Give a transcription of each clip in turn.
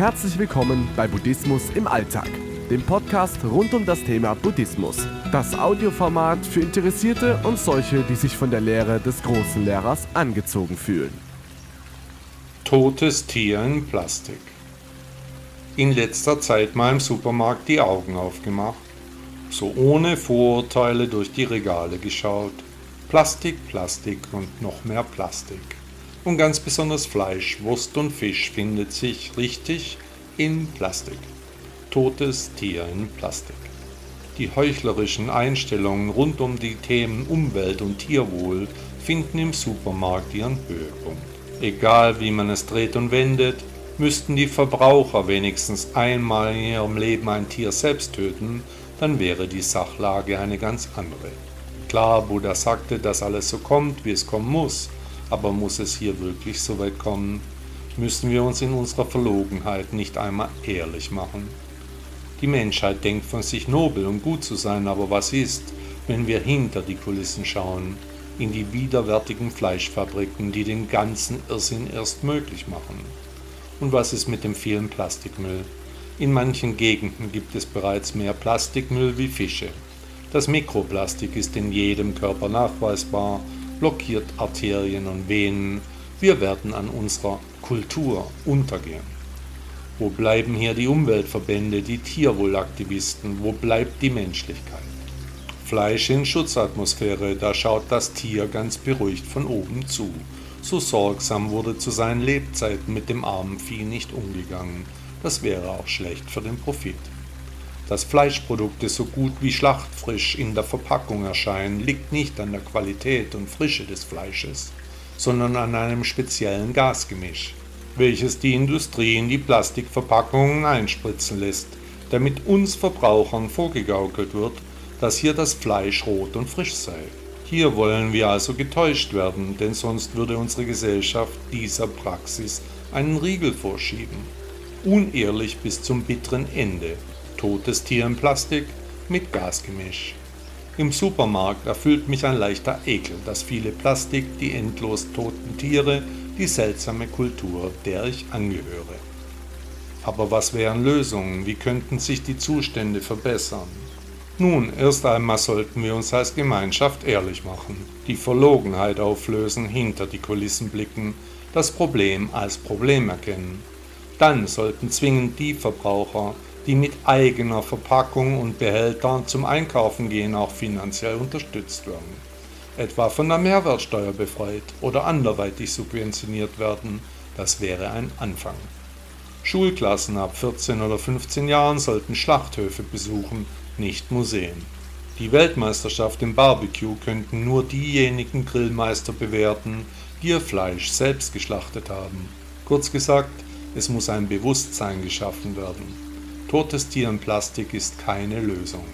Herzlich willkommen bei Buddhismus im Alltag, dem Podcast rund um das Thema Buddhismus. Das Audioformat für Interessierte und solche, die sich von der Lehre des großen Lehrers angezogen fühlen. Totes Tier in Plastik. In letzter Zeit mal im Supermarkt die Augen aufgemacht, so ohne Vorurteile durch die Regale geschaut. Plastik, Plastik und noch mehr Plastik. Und ganz besonders Fleisch, Wurst und Fisch findet sich richtig in Plastik. Totes Tier in Plastik. Die heuchlerischen Einstellungen rund um die Themen Umwelt und Tierwohl finden im Supermarkt ihren Höhepunkt. Egal wie man es dreht und wendet, müssten die Verbraucher wenigstens einmal in ihrem Leben ein Tier selbst töten, dann wäre die Sachlage eine ganz andere. Klar, Buddha sagte, dass alles so kommt, wie es kommen muss, aber muss es hier wirklich so weit kommen? Müssen wir uns in unserer Verlogenheit nicht einmal ehrlich machen? Die Menschheit denkt von sich nobel und gut zu sein, aber was ist, wenn wir hinter die Kulissen schauen, in die widerwärtigen Fleischfabriken, die den ganzen Irrsinn erst möglich machen? Und was ist mit dem vielen Plastikmüll? In manchen Gegenden gibt es bereits mehr Plastikmüll wie Fische. Das Mikroplastik ist in jedem Körper nachweisbar blockiert Arterien und Venen. Wir werden an unserer Kultur untergehen. Wo bleiben hier die Umweltverbände, die Tierwohlaktivisten? Wo bleibt die Menschlichkeit? Fleisch in Schutzatmosphäre, da schaut das Tier ganz beruhigt von oben zu. So sorgsam wurde zu seinen Lebzeiten mit dem armen Vieh nicht umgegangen. Das wäre auch schlecht für den Profit. Dass Fleischprodukte so gut wie schlachtfrisch in der Verpackung erscheinen, liegt nicht an der Qualität und Frische des Fleisches, sondern an einem speziellen Gasgemisch, welches die Industrie in die Plastikverpackungen einspritzen lässt, damit uns Verbrauchern vorgegaukelt wird, dass hier das Fleisch rot und frisch sei. Hier wollen wir also getäuscht werden, denn sonst würde unsere Gesellschaft dieser Praxis einen Riegel vorschieben. Unehrlich bis zum bitteren Ende, totes Tier in Plastik mit Gasgemisch. Im Supermarkt erfüllt mich ein leichter Ekel, dass viele Plastik, die endlos toten Tiere, die seltsame Kultur, der ich angehöre. Aber was wären Lösungen? Wie könnten sich die Zustände verbessern? Nun, erst einmal sollten wir uns als Gemeinschaft ehrlich machen, die Verlogenheit auflösen, hinter die Kulissen blicken, das Problem als Problem erkennen. Dann sollten zwingend die Verbraucher, die mit eigener Verpackung und Behältern zum Einkaufen gehen, auch finanziell unterstützt werden. Etwa von der Mehrwertsteuer befreit oder anderweitig subventioniert werden, das wäre ein Anfang. Schulklassen ab 14 oder 15 Jahren sollten Schlachthöfe besuchen, nicht Museen. Die Weltmeisterschaft im Barbecue könnten nur diejenigen Grillmeister bewerten, die ihr Fleisch selbst geschlachtet haben. Kurz gesagt, es muss ein Bewusstsein geschaffen werden. Totes Tier in Plastik ist keine Lösung.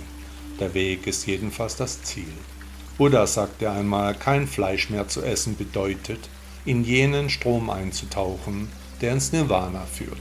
Der Weg ist jedenfalls das Ziel. Buddha sagte einmal, kein Fleisch mehr zu essen bedeutet, in jenen Strom einzutauchen, der ins Nirvana führt.